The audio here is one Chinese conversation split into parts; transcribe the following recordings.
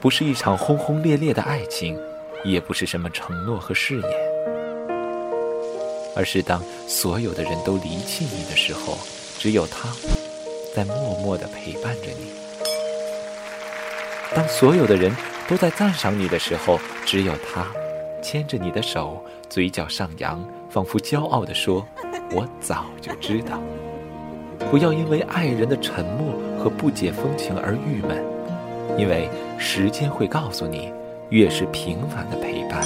不是一场轰轰烈烈的爱情，也不是什么承诺和誓言，而是当所有的人都离弃你的时候，只有他在默默的陪伴着你；当所有的人都在赞赏你的时候，只有他牵着你的手，嘴角上扬，仿佛骄傲地说：“我早就知道。”不要因为爱人的沉默和不解风情而郁闷，因为时间会告诉你，越是平凡的陪伴，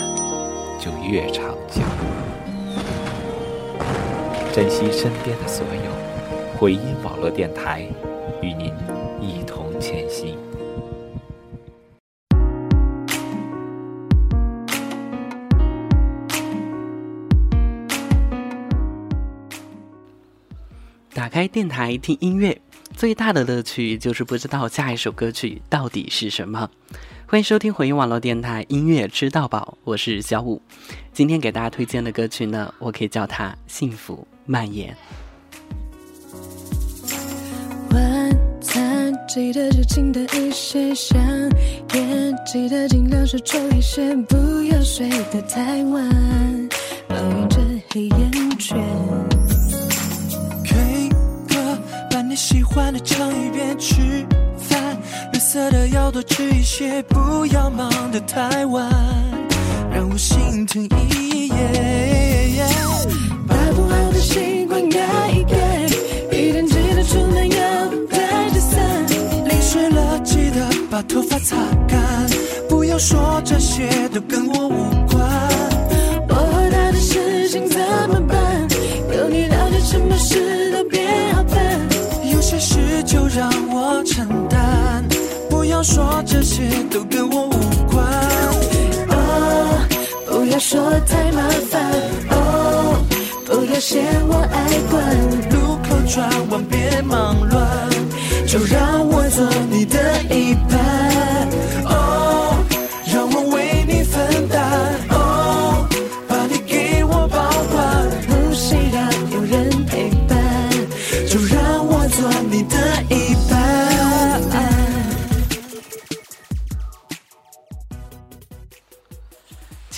就越长久。珍惜身边的所有，回音网络电台与您一同前行。打开电台听音乐，最大的乐趣就是不知道下一首歌曲到底是什么。欢迎收听回音网络电台音乐吃到饱，我是小五。今天给大家推荐的歌曲呢，我可以叫它《幸福蔓延》。晚餐记得就轻的一些，香烟记得尽量少抽一些，不要睡得太晚，抱怨着黑眼圈。欢的唱一遍，吃饭绿色的要多吃一些，不要忙得太晚，让我心疼一夜。把不好的习惯改一改，一天记得出门要带着伞。淋湿了记得把头发擦干，不要说这些都跟我无关。我和他的事情怎么办？有你了解，什么事都别好烦。事就让我承担，不要说这些都跟我无关。哦，不要说太麻烦。哦，不要嫌我爱管。路口转弯别忙乱，就让我做你的一半。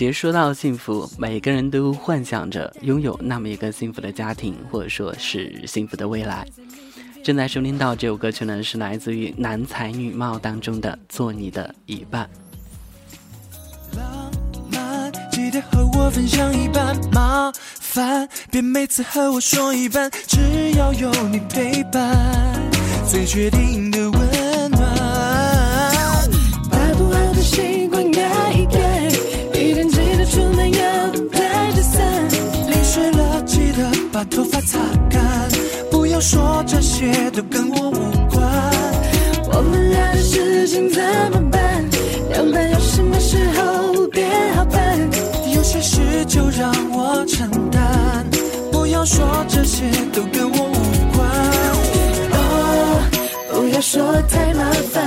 其实说到幸福，每个人都幻想着拥有那么一个幸福的家庭，或者说是幸福的未来。正在收听到这首歌曲呢，是来自于《男才女貌》当中的《做你的一半》。浪漫，记得和我分享一半。麻烦，别每次和我说一半。只要有你陪伴，最确定的把擦干，不要说这些都跟我无关。我们俩的事情怎么办？两半要什么时候变好办？有些事就让我承担，不要说这些都跟我无关。哦，不要说太麻烦。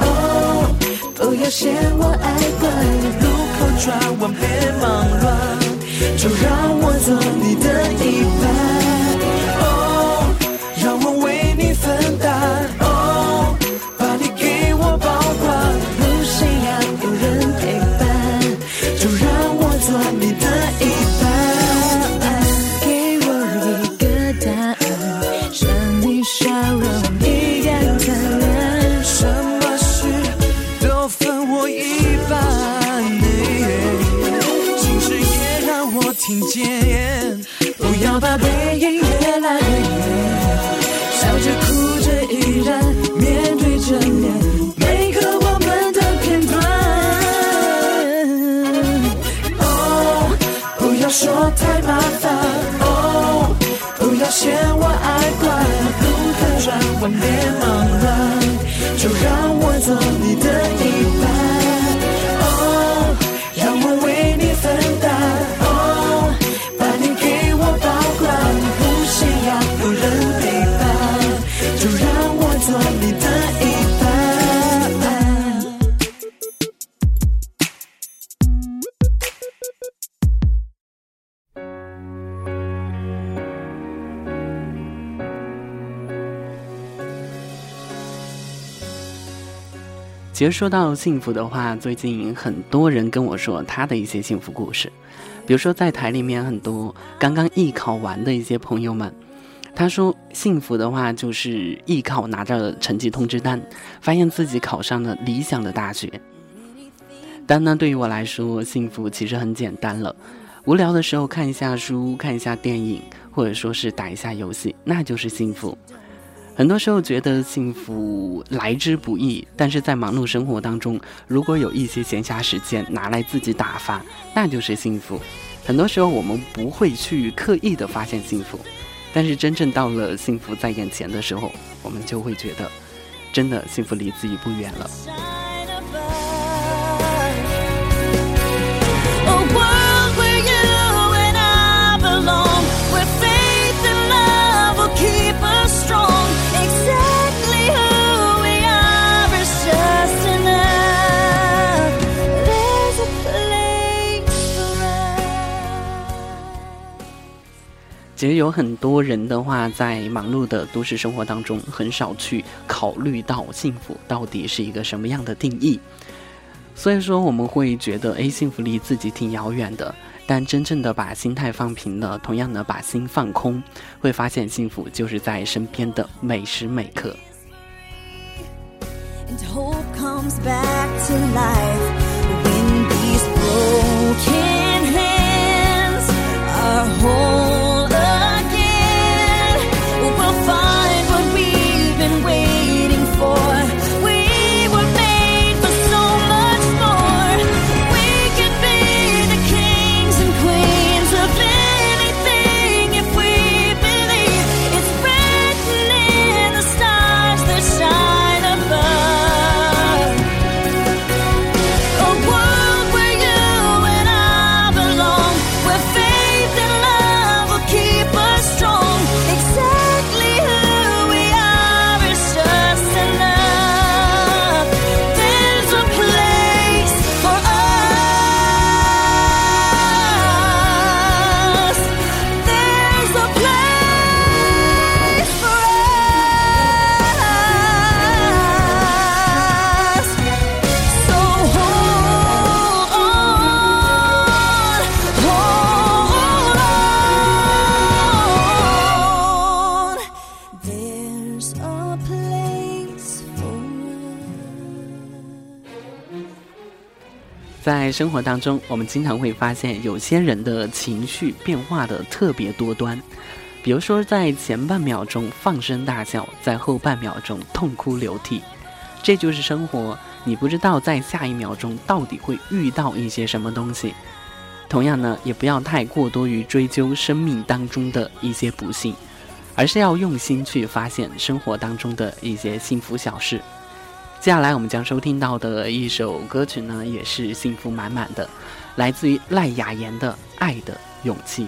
哦，不要嫌我爱管。路口转弯别忙乱，就让我做你的一半。其实说到幸福的话，最近很多人跟我说他的一些幸福故事，比如说在台里面很多刚刚艺考完的一些朋友们，他说幸福的话就是艺考拿着成绩通知单，发现自己考上了理想的大学。但呢，对于我来说，幸福其实很简单了，无聊的时候看一下书，看一下电影，或者说是打一下游戏，那就是幸福。很多时候觉得幸福来之不易，但是在忙碌生活当中，如果有一些闲暇时间拿来自己打发，那就是幸福。很多时候我们不会去刻意的发现幸福，但是真正到了幸福在眼前的时候，我们就会觉得，真的幸福离自己不远了。其实有很多人的话，在忙碌的都市生活当中，很少去考虑到幸福到底是一个什么样的定义。所以说，我们会觉得，哎，幸福离自己挺遥远的。但真正的把心态放平了，同样的把心放空，会发现幸福就是在身边的每时每刻。在生活当中，我们经常会发现有些人的情绪变化的特别多端，比如说在前半秒钟放声大笑，在后半秒钟痛哭流涕，这就是生活。你不知道在下一秒钟到底会遇到一些什么东西。同样呢，也不要太过多于追究生命当中的一些不幸，而是要用心去发现生活当中的一些幸福小事。接下来我们将收听到的一首歌曲呢，也是幸福满满的，来自于赖雅妍的《爱的勇气》。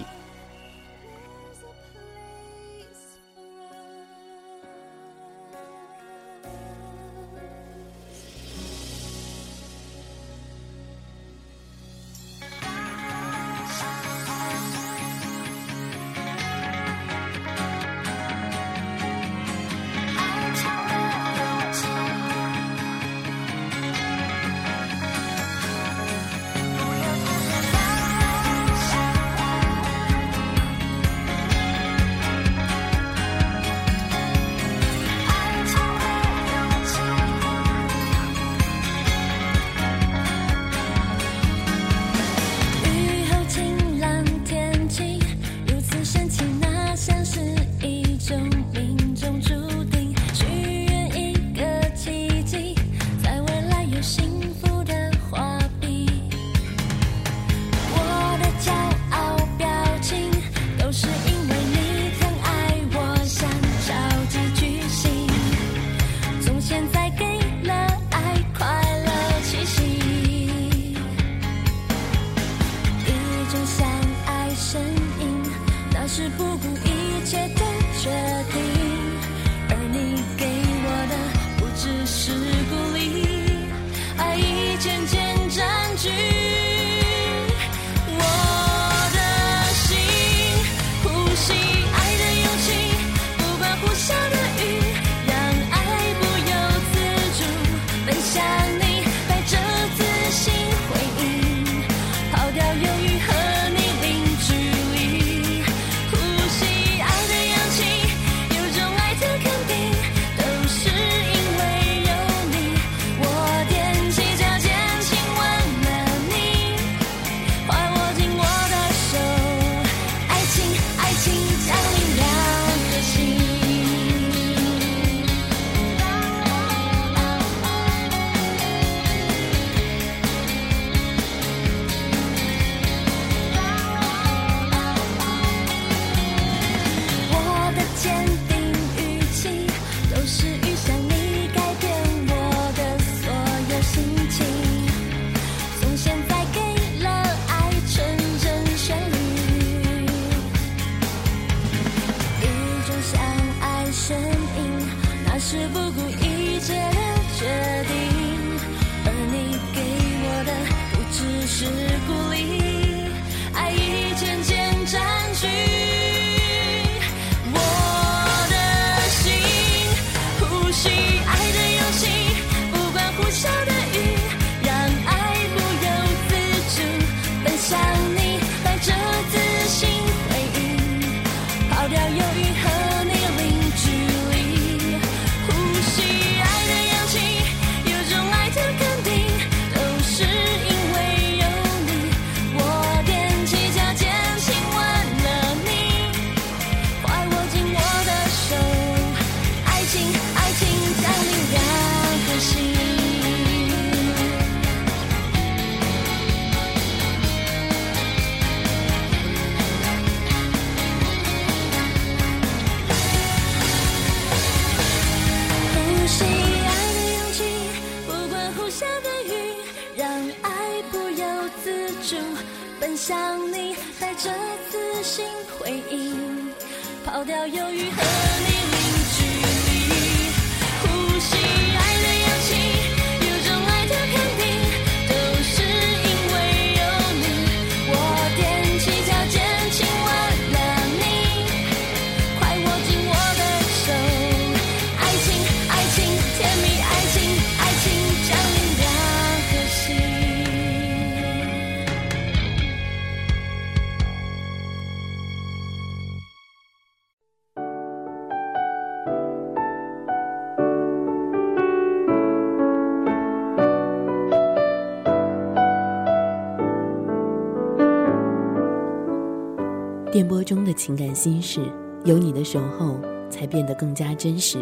情感心事，有你的守候，才变得更加真实。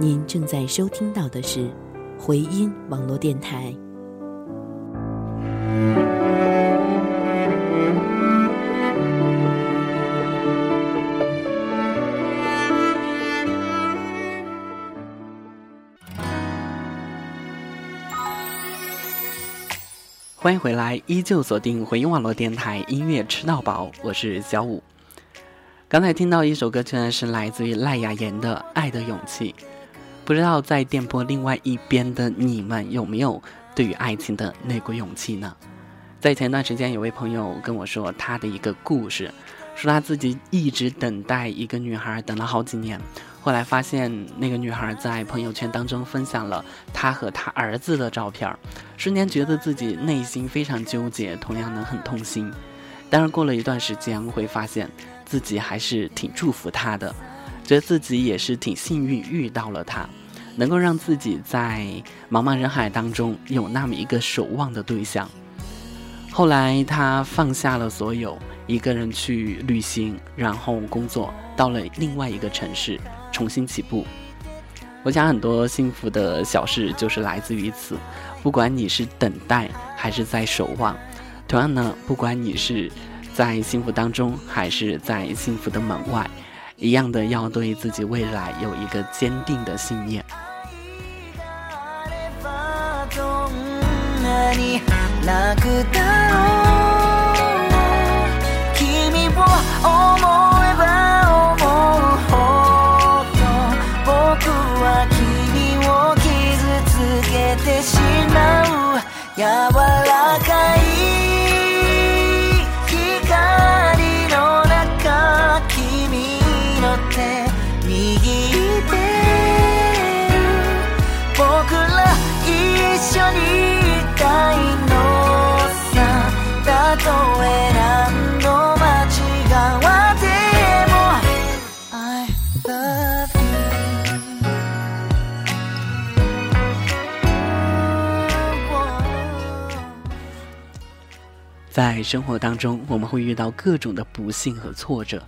您正在收听到的是回音网络电台。欢迎回来，依旧锁定回音网络电台音乐吃到饱，我是小五。刚才听到一首歌，居然是来自于赖雅妍的《爱的勇气》。不知道在电波另外一边的你们有没有对于爱情的那股勇气呢？在前段时间，有位朋友跟我说他的一个故事，说他自己一直等待一个女孩，等了好几年。后来发现那个女孩在朋友圈当中分享了她和她儿子的照片瞬间觉得自己内心非常纠结，同样能很痛心。但是过了一段时间，会发现自己还是挺祝福他的，觉得自己也是挺幸运遇到了他，能够让自己在茫茫人海当中有那么一个守望的对象。后来他放下了所有，一个人去旅行，然后工作，到了另外一个城市。重新起步，我想很多幸福的小事就是来自于此。不管你是等待还是在守望，同样呢，不管你是在幸福当中还是在幸福的门外，一样的要对自己未来有一个坚定的信念。在生活当中，我们会遇到各种的不幸和挫折。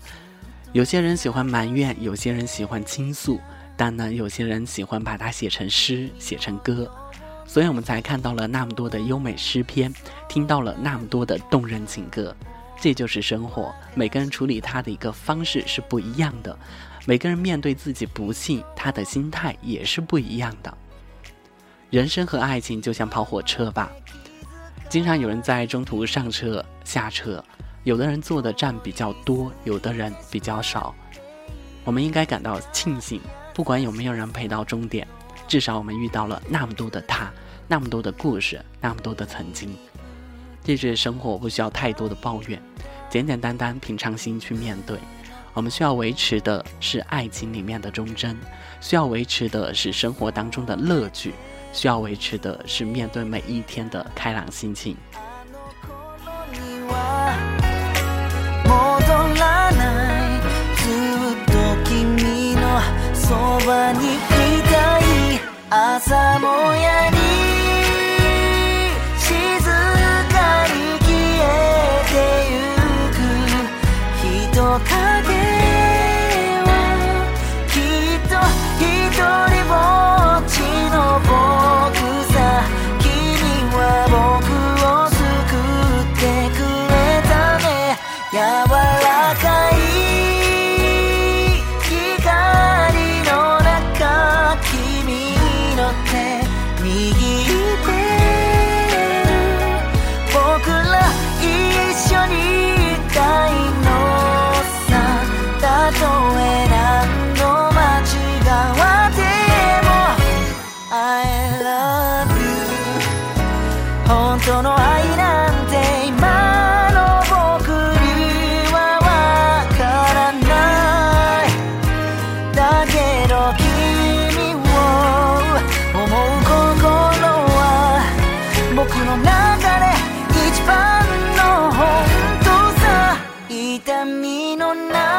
有些人喜欢埋怨，有些人喜欢倾诉，但呢，有些人喜欢把它写成诗，写成歌。所以我们才看到了那么多的优美诗篇，听到了那么多的动人情歌。这就是生活，每个人处理它的一个方式是不一样的，每个人面对自己不幸，他的心态也是不一样的。人生和爱情就像跑火车吧。经常有人在中途上车下车，有的人坐的站比较多，有的人比较少。我们应该感到庆幸，不管有没有人陪到终点，至少我们遇到了那么多的他，那么多的故事，那么多的曾经。这是生活，不需要太多的抱怨，简简单单、平常心去面对。我们需要维持的是爱情里面的忠贞，需要维持的是生活当中的乐趣，需要维持的是面对每一天的开朗心情。には戻らないずっと君のそばにいたい朝もやに 痛み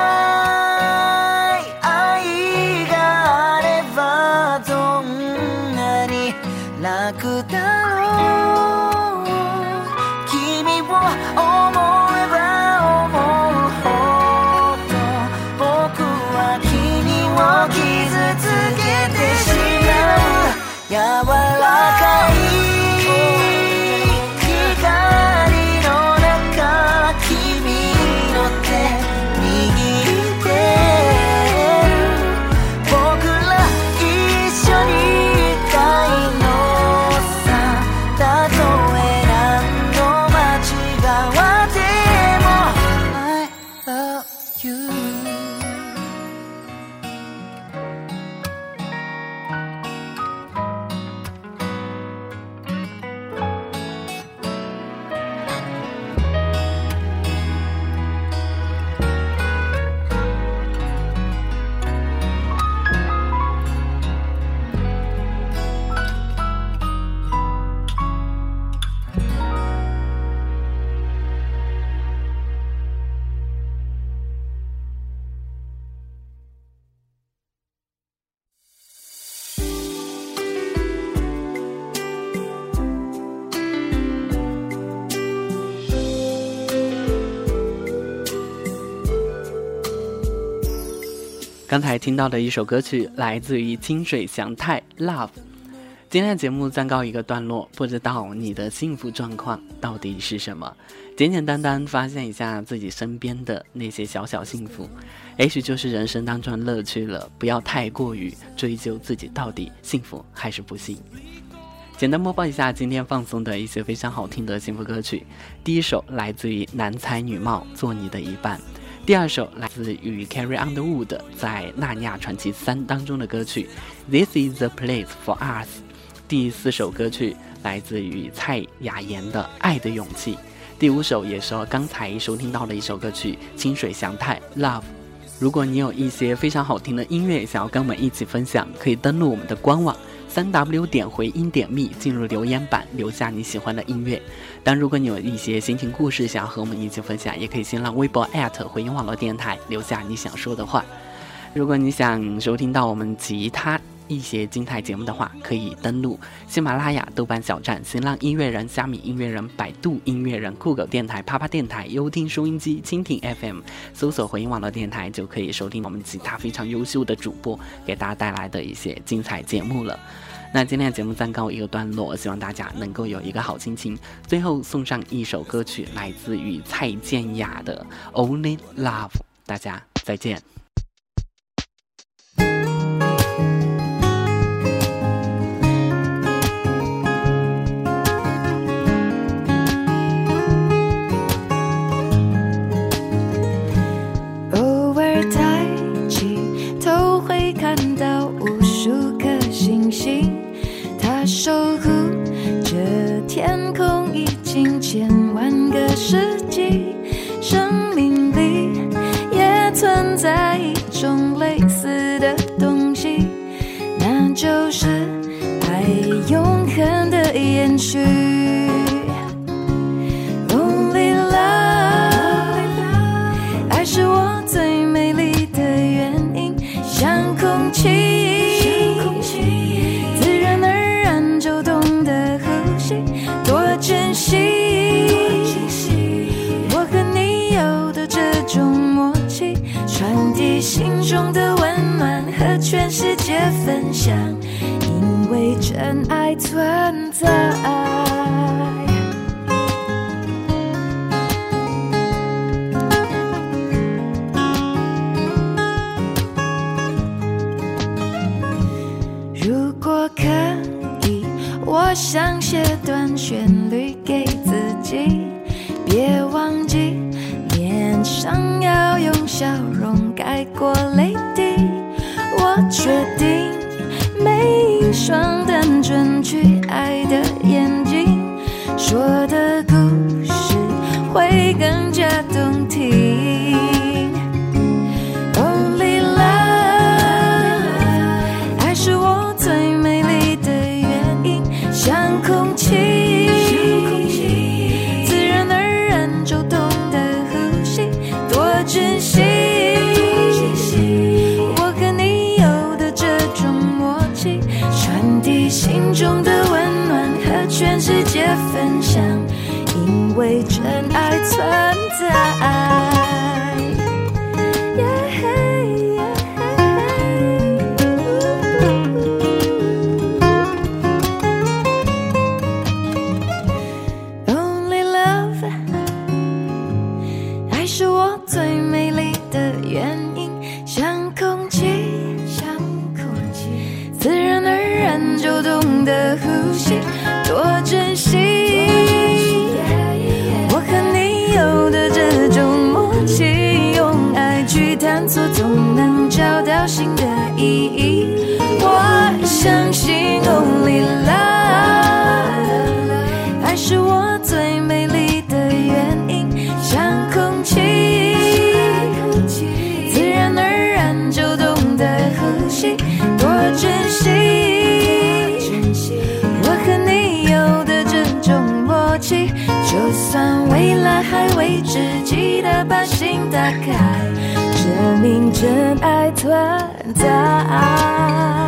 刚才听到的一首歌曲来自于清水祥太《Love》。今天的节目暂告一个段落，不知道你的幸福状况到底是什么？简简单单发现一下自己身边的那些小小幸福，也许就是人生当中的乐趣了。不要太过于追究自己到底幸福还是不幸。简单播报一下今天放送的一些非常好听的幸福歌曲。第一首来自于男才女貌，做你的一半。第二首来自于 Carrie Underwood 在《纳尼亚传奇三》当中的歌曲《This Is the Place for Us》。第四首歌曲来自于蔡雅妍的《爱的勇气》。第五首也是刚才收听到的一首歌曲《清水祥太 Love》。如果你有一些非常好听的音乐想要跟我们一起分享，可以登录我们的官网三 w 点回音点 me 进入留言板留下你喜欢的音乐。但如果你有一些心情故事想要和我们一起分享，也可以新浪微博回音网络电台留下你想说的话。如果你想收听到我们其他一些精彩节目的话，可以登录喜马拉雅、豆瓣小站、新浪音乐人、虾米音乐人、百度音乐人、酷狗电台、啪啪电台、优听收音机、蜻蜓 FM，搜索回音网络电台就可以收听我们其他非常优秀的主播给大家带来的一些精彩节目了。那今天的节目暂告一个段落，希望大家能够有一个好心情。最后送上一首歌曲，来自于蔡健雅的《Only Love》，大家再见。空气，自然而然就懂得呼吸，多珍惜，我和你有的这种默契，传递心中的温暖，和全世界分享，因为真爱存在。旋律给自己别忘记脸上要用笑容盖过泪滴。我确定每一双单纯去爱的眼睛说的为真爱存在。只记得把心打开证明真爱存在。